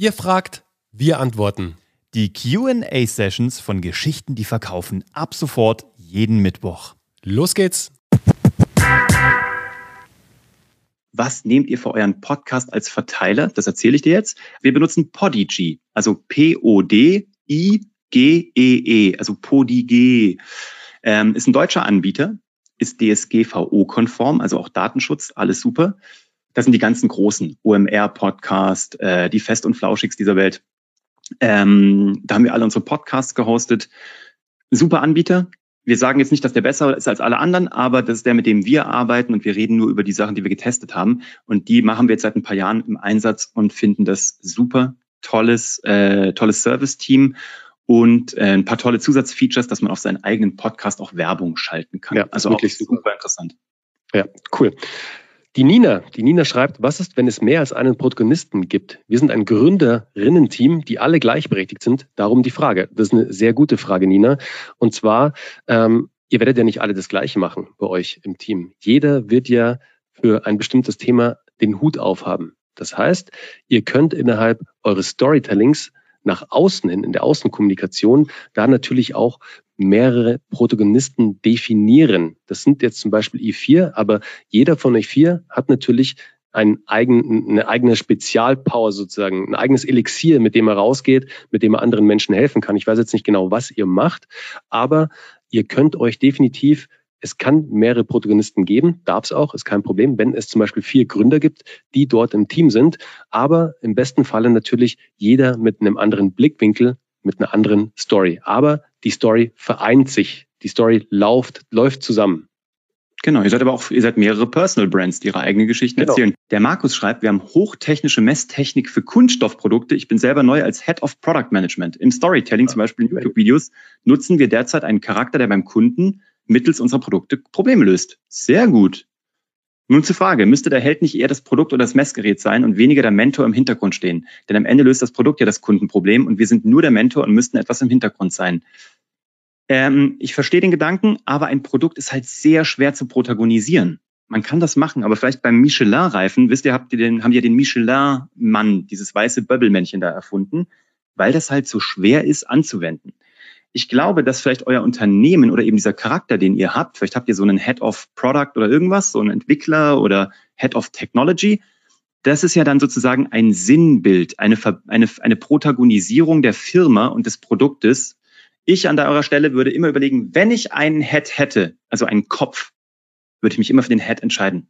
Ihr fragt, wir antworten. Die QA-Sessions von Geschichten, die verkaufen, ab sofort jeden Mittwoch. Los geht's! Was nehmt ihr für euren Podcast als Verteiler? Das erzähle ich dir jetzt. Wir benutzen Podigy, also P-O-D-I-G-E-E, -E, also Podigy. Ähm, ist ein deutscher Anbieter, ist DSGVO-konform, also auch Datenschutz, alles super. Das sind die ganzen großen OMR-Podcast, äh, die Fest- und Flauschigs dieser Welt. Ähm, da haben wir alle unsere Podcasts gehostet. Super Anbieter. Wir sagen jetzt nicht, dass der besser ist als alle anderen, aber das ist der, mit dem wir arbeiten und wir reden nur über die Sachen, die wir getestet haben. Und die machen wir jetzt seit ein paar Jahren im Einsatz und finden das super tolles, äh, tolles Service-Team und äh, ein paar tolle Zusatzfeatures, dass man auf seinen eigenen Podcast auch Werbung schalten kann. Ja, also wirklich auch super interessant. Ja, cool. Die Nina, die Nina schreibt, was ist, wenn es mehr als einen Protagonisten gibt? Wir sind ein Gründerinnen-Team, die alle gleichberechtigt sind. Darum die Frage. Das ist eine sehr gute Frage, Nina. Und zwar, ähm, ihr werdet ja nicht alle das Gleiche machen bei euch im Team. Jeder wird ja für ein bestimmtes Thema den Hut aufhaben. Das heißt, ihr könnt innerhalb eures Storytellings nach außen hin, in der Außenkommunikation, da natürlich auch mehrere Protagonisten definieren. Das sind jetzt zum Beispiel I4, aber jeder von euch vier hat natürlich ein eigen, eine eigene Spezialpower sozusagen, ein eigenes Elixier, mit dem er rausgeht, mit dem er anderen Menschen helfen kann. Ich weiß jetzt nicht genau, was ihr macht, aber ihr könnt euch definitiv es kann mehrere Protagonisten geben, darf es auch, ist kein Problem, wenn es zum Beispiel vier Gründer gibt, die dort im Team sind, aber im besten Falle natürlich jeder mit einem anderen Blickwinkel, mit einer anderen Story. Aber die Story vereint sich, die Story läuft, läuft zusammen. Genau, ihr seid aber auch, ihr seid mehrere Personal Brands, die ihre eigenen Geschichten genau. erzählen. Der Markus schreibt, wir haben hochtechnische Messtechnik für Kunststoffprodukte. Ich bin selber neu als Head of Product Management. Im Storytelling, zum Beispiel in YouTube-Videos, nutzen wir derzeit einen Charakter, der beim Kunden mittels unserer Produkte Probleme löst. Sehr gut. Nun zur Frage, müsste der Held nicht eher das Produkt oder das Messgerät sein und weniger der Mentor im Hintergrund stehen? Denn am Ende löst das Produkt ja das Kundenproblem und wir sind nur der Mentor und müssten etwas im Hintergrund sein. Ähm, ich verstehe den Gedanken, aber ein Produkt ist halt sehr schwer zu protagonisieren. Man kann das machen, aber vielleicht beim Michelin-Reifen, wisst ihr, habt ihr den, haben ja den Michelin-Mann, dieses weiße Böbbelmännchen da erfunden, weil das halt so schwer ist anzuwenden ich glaube, dass vielleicht euer Unternehmen oder eben dieser Charakter, den ihr habt, vielleicht habt ihr so einen Head of Product oder irgendwas, so einen Entwickler oder Head of Technology, das ist ja dann sozusagen ein Sinnbild, eine, eine, eine Protagonisierung der Firma und des Produktes. Ich an eurer Stelle würde immer überlegen, wenn ich einen Head hätte, also einen Kopf, würde ich mich immer für den Head entscheiden.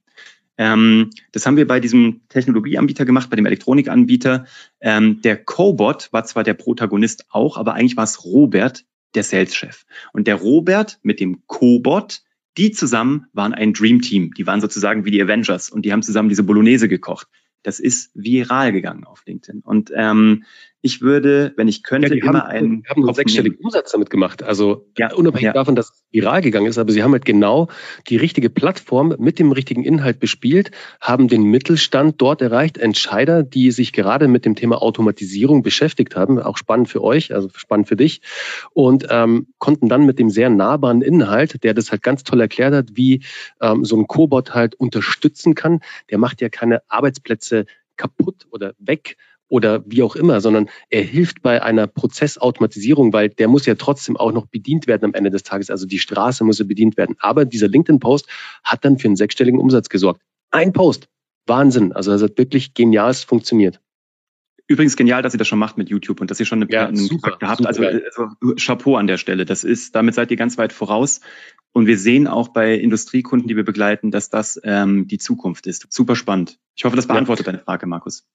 Ähm, das haben wir bei diesem Technologieanbieter gemacht, bei dem Elektronikanbieter. Ähm, der Cobot war zwar der Protagonist auch, aber eigentlich war es Robert, der Sales-Chef. Und der Robert mit dem Cobot, die zusammen waren ein Dream Team. Die waren sozusagen wie die Avengers und die haben zusammen diese Bolognese gekocht. Das ist viral gegangen auf LinkedIn. Und ähm, ich würde, wenn ich könnte, ja, immer haben, einen. haben einen sechsstelligen Umsatz damit gemacht. Also ja, unabhängig ja. davon, dass es viral gegangen ist, aber sie haben halt genau die richtige Plattform mit dem richtigen Inhalt bespielt, haben den Mittelstand dort erreicht, Entscheider, die sich gerade mit dem Thema Automatisierung beschäftigt haben, auch spannend für euch, also spannend für dich, und ähm, konnten dann mit dem sehr nahbaren Inhalt, der das halt ganz toll erklärt hat, wie ähm, so ein Cobot halt unterstützen kann. Der macht ja keine Arbeitsplätze kaputt oder weg, oder wie auch immer, sondern er hilft bei einer Prozessautomatisierung, weil der muss ja trotzdem auch noch bedient werden am Ende des Tages. Also die Straße muss ja bedient werden. Aber dieser LinkedIn-Post hat dann für einen sechsstelligen Umsatz gesorgt. Ein Post. Wahnsinn. Also das hat wirklich genial funktioniert. Übrigens genial, dass ihr das schon macht mit YouTube und dass ihr schon eine, ja, einen super, Charakter habt. Also, also Chapeau an der Stelle. Das ist, damit seid ihr ganz weit voraus. Und wir sehen auch bei Industriekunden, die wir begleiten, dass das ähm, die Zukunft ist. Super spannend. Ich hoffe, das beantwortet ja. deine Frage, Markus.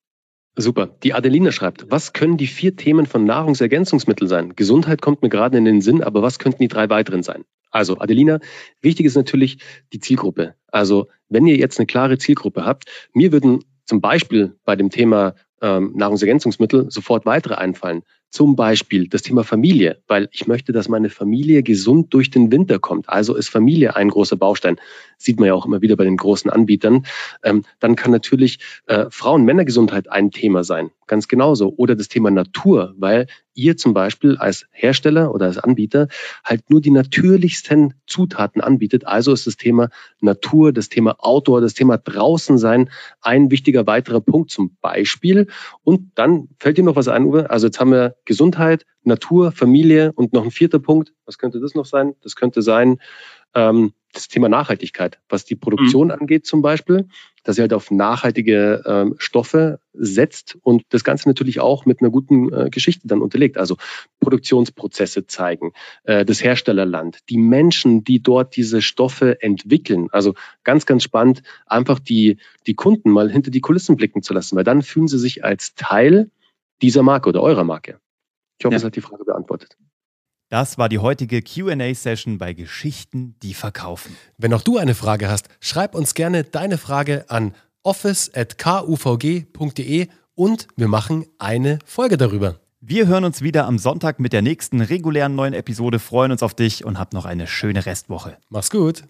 Super. Die Adeline schreibt, was können die vier Themen von Nahrungsergänzungsmitteln sein? Gesundheit kommt mir gerade in den Sinn, aber was könnten die drei weiteren sein? Also, Adelina, wichtig ist natürlich die Zielgruppe. Also, wenn ihr jetzt eine klare Zielgruppe habt, mir würden zum Beispiel bei dem Thema ähm, Nahrungsergänzungsmittel sofort weitere einfallen. Zum Beispiel das Thema Familie, weil ich möchte, dass meine Familie gesund durch den Winter kommt. Also ist Familie ein großer Baustein. Sieht man ja auch immer wieder bei den großen Anbietern. Ähm, dann kann natürlich äh, Frauen-Männer-Gesundheit ein Thema sein. Ganz genauso. Oder das Thema Natur, weil ihr zum Beispiel als Hersteller oder als Anbieter halt nur die natürlichsten Zutaten anbietet. Also ist das Thema Natur, das Thema Outdoor, das Thema draußen sein ein wichtiger weiterer Punkt zum Beispiel. Und dann fällt dir noch was ein, Uwe? Also jetzt haben wir Gesundheit, Natur, Familie und noch ein vierter Punkt. Was könnte das noch sein? Das könnte sein, ähm, das Thema Nachhaltigkeit, was die Produktion mhm. angeht zum Beispiel, dass sie halt auf nachhaltige ähm, Stoffe setzt und das Ganze natürlich auch mit einer guten äh, Geschichte dann unterlegt. Also Produktionsprozesse zeigen, äh, das Herstellerland, die Menschen, die dort diese Stoffe entwickeln. Also ganz, ganz spannend, einfach die, die Kunden mal hinter die Kulissen blicken zu lassen, weil dann fühlen sie sich als Teil dieser Marke oder eurer Marke. Ich hoffe, ja. das hat die Frage beantwortet. Das war die heutige QA-Session bei Geschichten, die verkaufen. Wenn auch du eine Frage hast, schreib uns gerne deine Frage an office.kuvg.de und wir machen eine Folge darüber. Wir hören uns wieder am Sonntag mit der nächsten regulären neuen Episode, freuen uns auf dich und hab noch eine schöne Restwoche. Mach's gut.